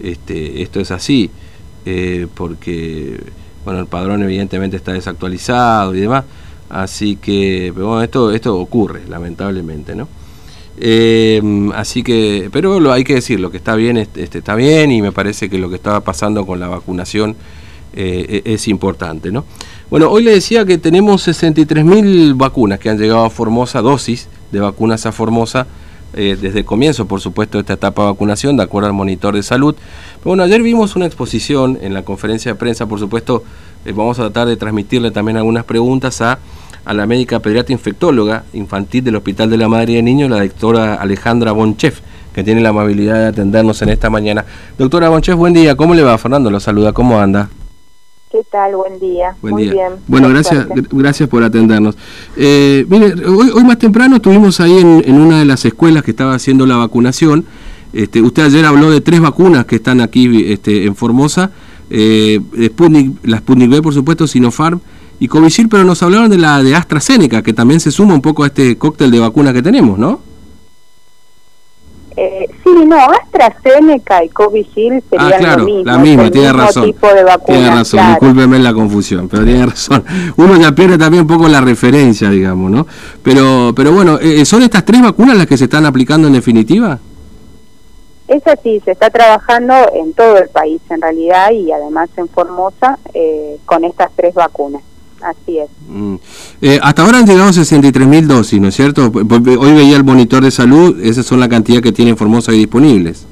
este, esto es así, eh, porque bueno, el padrón evidentemente está desactualizado y demás, así que, bueno, esto, esto ocurre, lamentablemente, ¿no? Eh, así que, pero lo hay que decir, lo que está bien este, está bien y me parece que lo que estaba pasando con la vacunación eh, e-, es importante, ¿no? Bueno, hoy le decía que tenemos 63.000 vacunas que han llegado a Formosa, dosis de vacunas a Formosa, eh, desde el comienzo, por supuesto, de esta etapa de vacunación, de acuerdo al monitor de salud. bueno, ayer vimos una exposición en la conferencia de prensa, por supuesto, vamos a tratar de transmitirle también algunas preguntas a la médica pediatra infectóloga infantil del Hospital de la Madre y el Niño, la doctora Alejandra Bonchef, que tiene la amabilidad de atendernos en esta mañana. Doctora Bonchef, buen día. ¿Cómo le va? Fernando lo saluda. ¿Cómo anda? ¿Qué tal? Buen día. Muy bien. Bueno, gracias, gracias por atendernos. Eh, mire, hoy, más temprano estuvimos ahí en, una de las escuelas que estaba haciendo la vacunación. Este, usted ayer habló de tres vacunas que están aquí este, en Formosa. Eh, Sputnik, la Sputnik B, por supuesto, Sinopharm y Covishield, pero nos hablaron de la de AstraZeneca, que también se suma un poco a este cóctel de vacuna que tenemos, ¿no? Eh, sí, no, AstraZeneca y Covishield serían ah, claro, lo mismo, la misma, tiene razón. tiene razón, discúlpeme la confusión, pero tiene razón. Uno ya pierde también un poco la referencia, digamos, ¿no? Pero, pero bueno, eh, ¿son estas tres vacunas las que se están aplicando en definitiva? Es así, se está trabajando en todo el país en realidad y además en Formosa eh, con estas tres vacunas. Así es. Mm. Eh, hasta ahora han llegado 63 mil dosis, ¿no es cierto? Hoy veía el monitor de salud, esas son la cantidad que tienen Formosa y disponibles.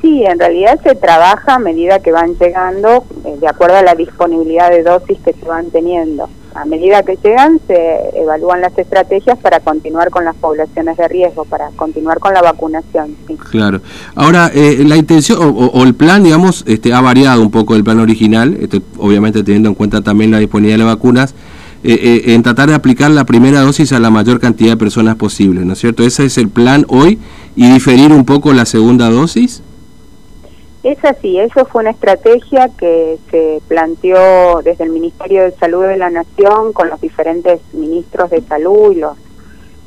Sí, en realidad se trabaja a medida que van llegando, eh, de acuerdo a la disponibilidad de dosis que se van teniendo. A medida que llegan, se evalúan las estrategias para continuar con las poblaciones de riesgo, para continuar con la vacunación. Claro. Ahora, eh, la intención o, el plan, digamos, este, ha variado un poco del plan original, este, obviamente teniendo en cuenta también la disponibilidad de vacunas. Eh, en tratar de aplicar la primera dosis a la mayor cantidad de personas posible, ¿no es cierto? Ese es el plan hoy y diferir un poco la segunda dosis. Es así, eso fue una estrategia que se planteó desde el Ministerio de Salud de la Nación con los diferentes ministros de salud y los,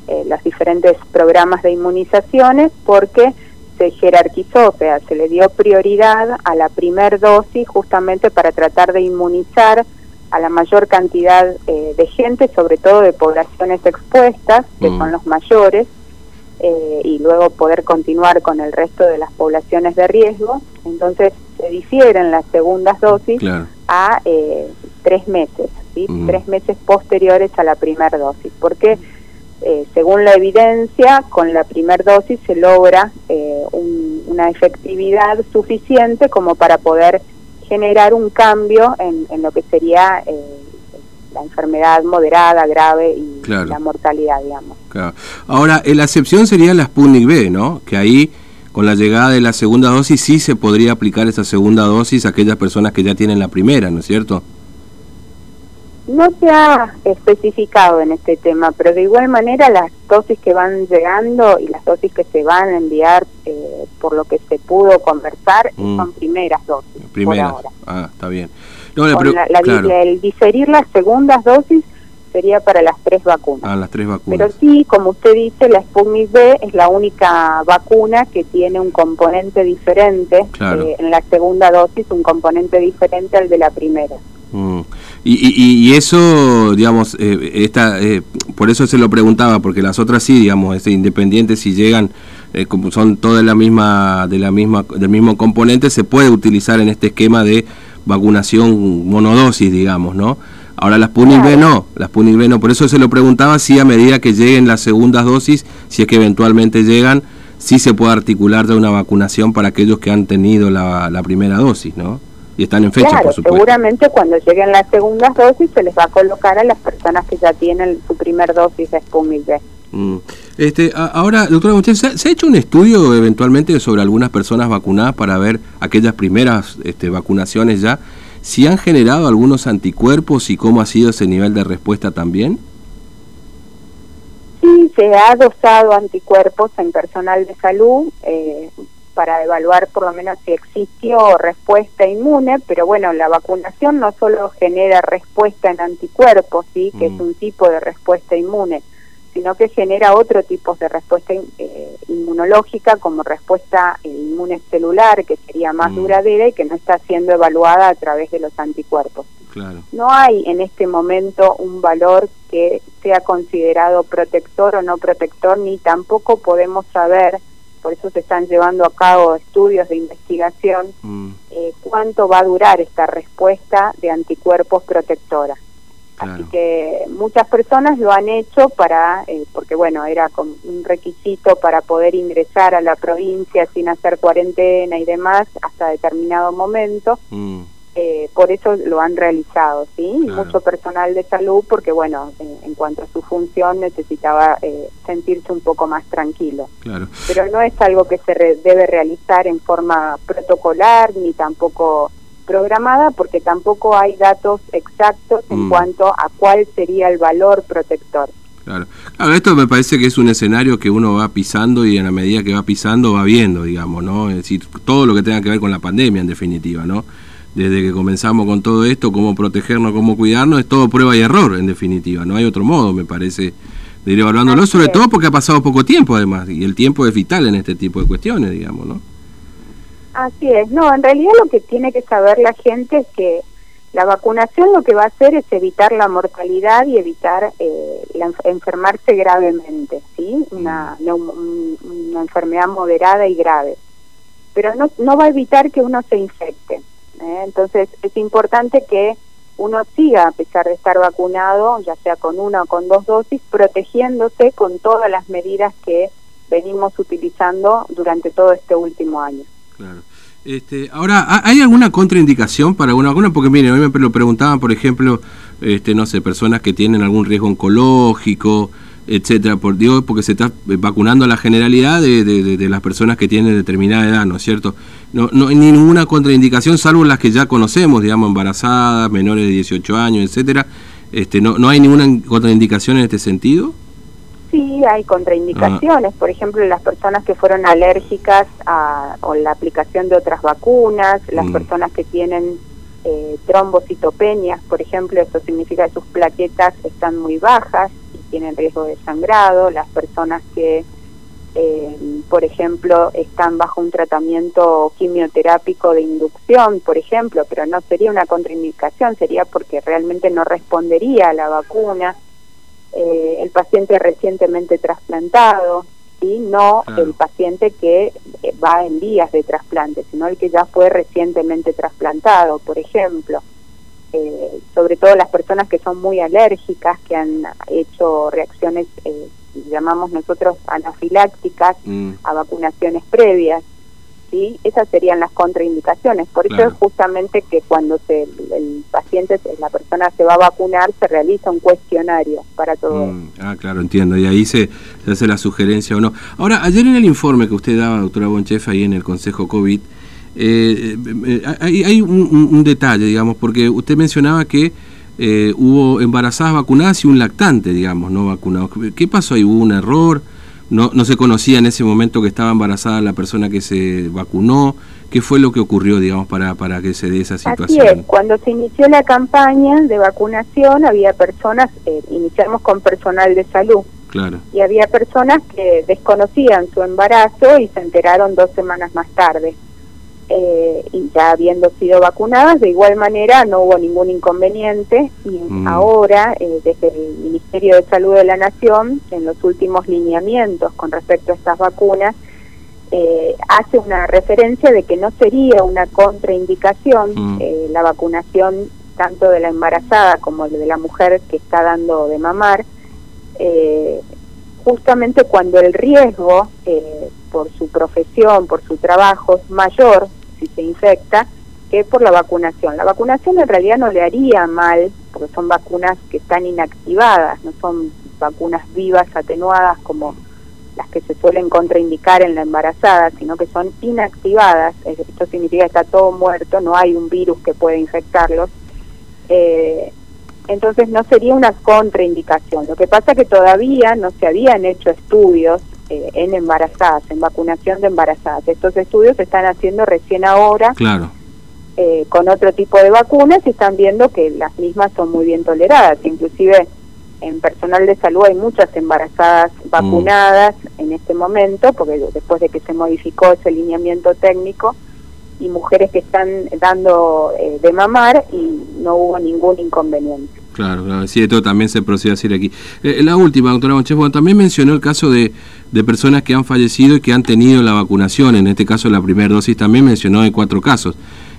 eh, los diferentes programas de inmunizaciones porque se jerarquizó, o sea, se le dio prioridad a la primer dosis justamente para tratar de inmunizar a la mayor cantidad eh, de gente, sobre todo de poblaciones expuestas, que mm. son los mayores, eh, y luego poder continuar con el resto de las poblaciones de riesgo. Entonces se difieren las segundas dosis a eh, tres meses, ¿sí? Mm. tres meses posteriores a la primera dosis, porque eh, según la evidencia, con la primera dosis se logra una efectividad suficiente como para poder generar un cambio en, en lo que sería la enfermedad moderada, grave y la mortalidad, digamos. Ahora, la excepción sería la Sputnik B, ¿no? Que ahí, con la llegada de la segunda dosis, sí se podría aplicar esa segunda dosis a aquellas personas que ya tienen la primera, ¿no es cierto? No se ha especificado en este tema, pero de igual manera las dosis que van llegando y las dosis que se van a enviar, eh, por lo que se pudo conversar, mm. son primeras dosis. Primeras. Ah, está bien. El diferir las segundas dosis sería para las tres vacunas. Ah, las tres vacunas. Pero sí, como usted dice, la Sputnik B es la única vacuna que tiene un componente diferente. Eh, en la segunda dosis, un componente diferente al de la primera. Mm. Y, y, eso, digamos, eh, esta, eh, por eso se lo preguntaba, porque las otras sí, digamos, este, independientes si llegan, como son todas la misma, de la misma, del mismo componente, se puede utilizar en este esquema de vacunación monodosis, digamos, ¿no? Ahora las Sputnik B no, las Sputnik B no, por eso se lo preguntaba si a medida que lleguen las segundas dosis, si es que eventualmente llegan, si se puede articular de una vacunación para aquellos que han tenido la, primera dosis, ¿no? Y están en fecha, por supuesto. seguramente cuando lleguen las segundas dosis se les va a colocar a las personas que ya tienen su primer dosis de Sputnik B. Mm. Este, ahora, doctora ¿se, ¿se, ha hecho un estudio eventualmente sobre algunas personas vacunadas para ver aquellas primeras este, vacunaciones ya? si han generado algunos anticuerpos y cómo ha sido ese nivel de respuesta también? Sí, se ha dosado anticuerpos en personal de salud eh, para evaluar por lo menos si existió respuesta inmune, pero bueno, la vacunación no solo genera respuesta en anticuerpos, ¿sí? que es mm. un tipo de respuesta inmune, sino que genera otro tipo de respuesta eh, inmunológica como respuesta inmune celular que sería más mm. duradera y que no está siendo evaluada a través de los anticuerpos. No hay en este momento un valor que sea considerado protector o no protector, ni tampoco podemos saber, por eso se están llevando a cabo estudios de investigación, mm. eh, cuánto va a durar esta respuesta de anticuerpos protectora. Así que muchas personas lo han hecho para, eh, porque bueno, era un requisito para poder ingresar a la provincia sin hacer cuarentena y demás hasta determinado momento. Mm. Eh, por eso lo han realizado, ¿sí? Mucho personal de salud, porque bueno, en, cuanto a su función necesitaba eh, sentirse un poco más tranquilo. Claro. Pero no es algo que se debe realizar en forma protocolar ni tampoco programada porque tampoco hay datos exactos en mm. cuanto a cuál sería el valor protector. Claro. claro, esto me parece que es un escenario que uno va pisando y en la medida que va pisando va viendo, digamos, ¿no? Es decir, todo lo que tenga que ver con la pandemia en definitiva, ¿no? Desde que comenzamos con todo esto, cómo protegernos, cómo cuidarnos, es todo prueba y error en definitiva, no hay otro modo, me parece, de ir evaluándolo, sobre todo porque ha pasado poco tiempo además, y el tiempo es vital en este tipo de cuestiones, digamos, ¿no? Así es, no, en realidad lo que tiene que saber la gente es que la vacunación lo que va a hacer es evitar la mortalidad y evitar eh, enfermarse gravemente, ¿sí? Una, una, enfermedad moderada y grave. Pero no, no va a evitar que uno se infecte. ¿eh? Entonces es importante que uno siga, a pesar de estar vacunado, ya sea con una o con dos dosis, protegiéndose con todas las medidas que venimos utilizando durante todo este último año. Claro. Este, ahora, ¿hay alguna contraindicación para alguna vacuna? Porque mire, a mí me lo preguntaban, por ejemplo, este, no sé, personas que tienen algún riesgo oncológico, etcétera, por, digo, porque se está vacunando a la generalidad de, de, las personas que tienen determinada edad, ¿no es cierto? No, no hay ninguna contraindicación, salvo las que ya conocemos, digamos, embarazadas, menores de 18 años, etcétera. Este, no, ¿No hay ninguna contraindicación en este sentido? Sí, hay contraindicaciones, por ejemplo, las personas que fueron alérgicas a o la aplicación de otras vacunas, las mm. personas que tienen eh, trombocitopenias, por ejemplo, eso significa que sus plaquetas están muy bajas y tienen riesgo de sangrado, las personas que, eh, por ejemplo, están bajo un tratamiento quimioterápico de inducción, por ejemplo, pero no sería una contraindicación, sería porque realmente no respondería a la vacuna eh, el paciente recientemente trasplantado, y no el paciente que eh, va en vías de trasplante, sino el que ya fue recientemente trasplantado, por ejemplo. Eh, sobre todo las personas que son muy alérgicas, que han hecho reacciones, llamamos nosotros anafilácticas, mm. a vacunaciones previas. ¿Sí? Esas serían las contraindicaciones. Por eso es justamente que cuando se, el paciente, la persona se va a vacunar, se realiza un cuestionario para todo. Mm, ah, claro, entiendo. Y ahí se, hace la sugerencia o no. Ahora, ayer en el informe que usted daba, doctora Bonchef, ahí en el Consejo COVID, eh, eh, hay, un, detalle, digamos, porque usted mencionaba que eh, hubo embarazadas vacunadas y un lactante, digamos, no vacunado. ¿Qué pasó ahí? ¿Hubo un error? No, no se conocía en ese momento que estaba embarazada la persona que se vacunó. ¿Qué fue lo que ocurrió, digamos, para, para que se dé esa situación? Así es, cuando se inició la campaña de vacunación había personas, eh, iniciamos con personal de salud, claro. y había personas que desconocían su embarazo y se enteraron dos semanas más tarde eh, y ya habiendo sido vacunadas, de igual manera no hubo ningún inconveniente y mm. ahora eh, desde el Ministerio de Salud de la Nación, en los últimos lineamientos con respecto a estas vacunas, eh, hace una referencia de que no sería una contraindicación mm. eh, la vacunación tanto de la embarazada como de la mujer que está dando de mamar, justamente cuando el riesgo por su profesión, por su trabajo es mayor se infecta que por la vacunación. La vacunación en realidad no le haría mal, porque son vacunas que están inactivadas, no son vacunas vivas, atenuadas como las que se suelen contraindicar en la embarazada, sino que son inactivadas. Esto significa que está todo muerto, no hay un virus que pueda infectarlos. Eh, entonces no sería una contraindicación. Lo que pasa es que todavía no se habían hecho estudios eh, en embarazadas, en vacunación de embarazadas. Estos estudios se están haciendo recién ahora claro. Eh, con otro tipo de vacunas y están viendo que las mismas son muy bien toleradas. Inclusive en personal de salud hay muchas embarazadas mm. vacunadas en este momento, porque después de que se modificó ese lineamiento técnico, y mujeres que están dando eh, de mamar y no hubo ningún inconveniente. Claro, claro, sí, de todo también se procede a decir aquí. Eh, la última, doctora Monches, bueno, también mencionó el caso de, de personas que han fallecido y que han tenido la vacunación, en este caso la primera dosis también mencionó de cuatro casos.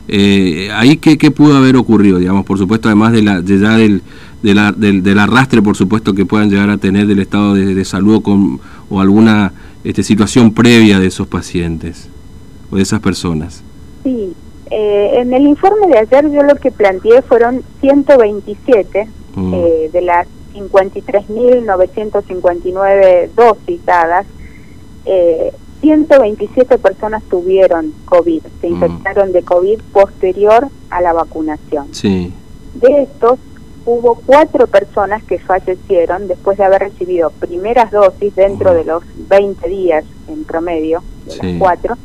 Eh, ¿Ahí qué, qué, pudo haber ocurrido? Digamos, por supuesto, además de, la, de ya del, del, del, arrastre, por supuesto, que puedan llegar a tener del estado de, salud con, o alguna este, situación previa de esos pacientes o de esas personas. Sí, eh, en el informe de ayer yo lo que planteé fueron 127 mm. eh, de las 53.959 dosis dadas. Eh, 127 personas tuvieron COVID, se mm. infectaron de COVID posterior a la vacunación. Sí. De estos, hubo cuatro personas que fallecieron después de haber recibido primeras dosis dentro mm. de los 20 días en promedio, de las cuatro,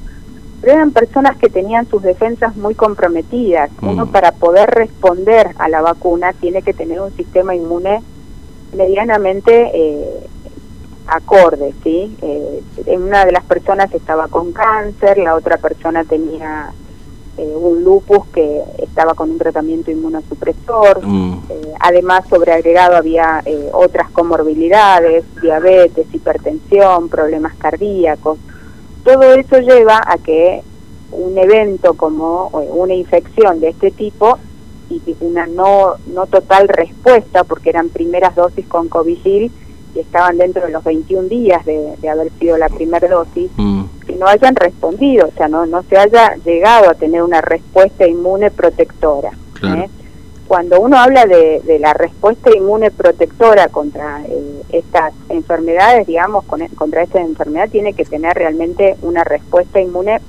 pero eran personas que tenían sus defensas muy comprometidas. Uno mm. para poder responder a la vacuna tiene que tener un sistema inmune medianamente eh, acorde, ¿sí? Eh, una de las personas estaba con cáncer, la otra persona tenía eh, un lupus que estaba con un tratamiento inmunosupresor, mm. eh, además sobre agregado había eh, otras comorbilidades, diabetes, hipertensión, problemas cardíacos. Todo eso lleva a que un evento como una infección de este tipo y una no, no total respuesta, porque eran primeras dosis con Covishield, y estaban dentro de los 21 días de, haber sido la primera dosis, mm. que no hayan respondido, o sea, no, no se haya llegado a tener una respuesta inmune protectora. ¿eh? Cuando uno habla de, la respuesta inmune protectora contra eh, estas enfermedades, digamos, con, contra esta enfermedad, tiene que tener realmente una respuesta inmune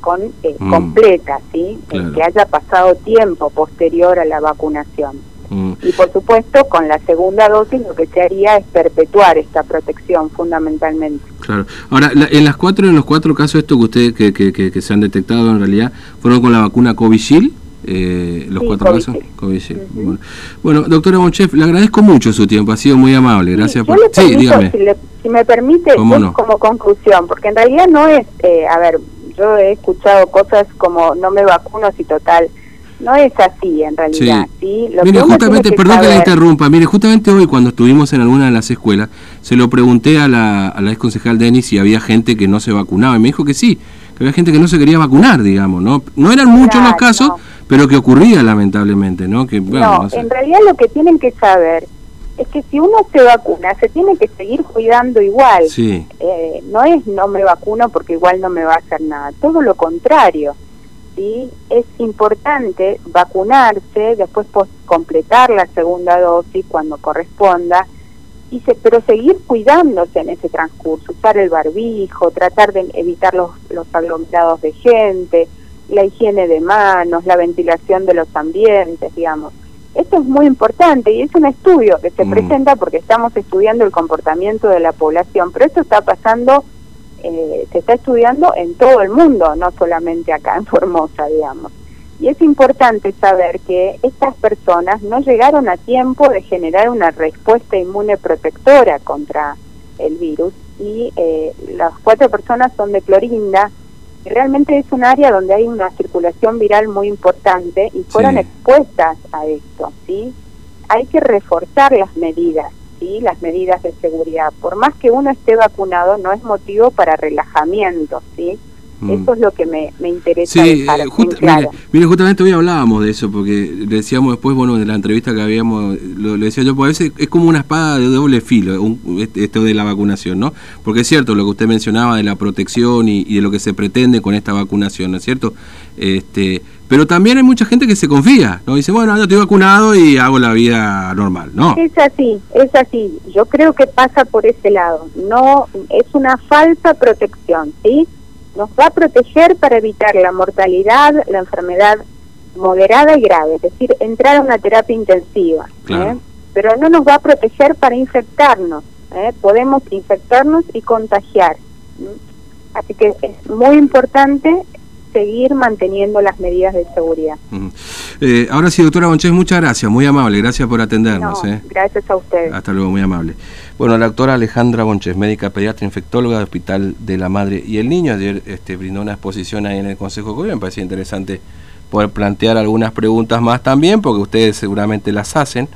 con, eh, mm. completa, ¿sí? que haya pasado tiempo posterior a la vacunación. Mm. Y por supuesto, con la segunda dosis lo que se haría es perpetuar esta protección fundamentalmente. Claro. Ahora, en las cuatro, en los cuatro casos estos que ustedes que, que, que, se han detectado en realidad, ¿fueron con la vacuna Covishield? Eh, los cuatro casos bueno. doctora Monchef, le agradezco mucho su tiempo, ha sido muy amable, gracias por... sí, dígame. Si, me permite, como conclusión, porque en realidad no es, eh, a ver, yo he escuchado cosas como no me vacuno si total no es así en realidad. Sí. mire, justamente, perdón que la interrumpa, mire, justamente hoy cuando estuvimos en alguna de las escuelas, se lo pregunté a la, a la ex concejal Denis si había gente que no se vacunaba y me dijo que sí, que había gente que no se quería vacunar, digamos, ¿no? No eran muchos los casos, pero que ocurría lamentablemente, ¿no? Que, bueno, no, en realidad lo que tienen que saber es que si uno se vacuna, se tiene que seguir cuidando igual. Sí. Eh, no es no me vacuno porque igual no me va a hacer nada, todo lo contrario ¿sí? es importante vacunarse, después completar la segunda dosis cuando corresponda, y se, pero seguir cuidándose en ese transcurso, usar el barbijo, tratar de evitar los, los aglomerados de gente, la higiene de manos, la ventilación de los ambientes, digamos. Esto es muy importante y es un estudio que se mm. presenta porque estamos estudiando el comportamiento de la población, pero esto está pasando eh, se está estudiando en todo el mundo, no solamente acá en Formosa, digamos. Y es importante saber que estas personas no llegaron a tiempo de generar una respuesta inmune protectora contra el virus y eh, las cuatro personas son de Clorinda, realmente es un área donde hay una circulación viral muy importante y fueron expuestas a esto, ¿sí? Hay que reforzar las medidas las medidas de seguridad. Por más que uno esté vacunado, no es motivo para relajamiento, ¿sí? Mm. Eso es lo que me, me interesa. Sí, eh, mire, justamente hoy hablábamos de eso, porque decíamos después, bueno, de la entrevista que habíamos, lo, decía yo, pues a veces es como una espada de doble filo, este, esto de la vacunación, ¿no? Porque es cierto lo que usted mencionaba de la protección y, y de lo que se pretende con esta vacunación, ¿no es cierto? Este, pero también hay mucha gente que se confía, ¿no? Dice, bueno, yo estoy vacunado y hago la vida normal, ¿no? Es así, es así. Yo creo que pasa por ese lado. No, es una falsa protección, ¿sí? Nos va a proteger para evitar la mortalidad, la enfermedad moderada y grave, es decir, entrar a una terapia intensiva. ¿eh? Pero no nos va a proteger para infectarnos. ¿eh? Podemos infectarnos y contagiar. Así que es muy importante seguir manteniendo las medidas de seguridad. Eh, ahora sí, doctora Bonches, muchas gracias, muy amable, gracias por atendernos. eh. Gracias a ustedes. Hasta luego, muy amable. Bueno, la doctora Alejandra Bonches, médica pediatra infectóloga del Hospital de la Madre y el Niño, ayer este, brindó una exposición ahí en el Consejo de Gobierno, me parecía interesante poder plantear algunas preguntas más también, porque ustedes seguramente las hacen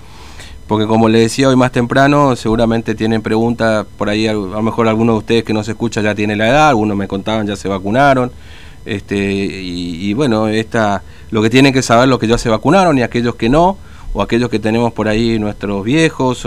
porque como les decía hoy más temprano, seguramente tienen preguntas, por ahí a lo mejor algunos de ustedes que no se escucha ya tiene la edad, algunos me contaban ya se vacunaron, este y, y, bueno, esta, lo que tienen que saber los que ya se vacunaron y aquellos que no, o aquellos que tenemos por ahí nuestros viejos.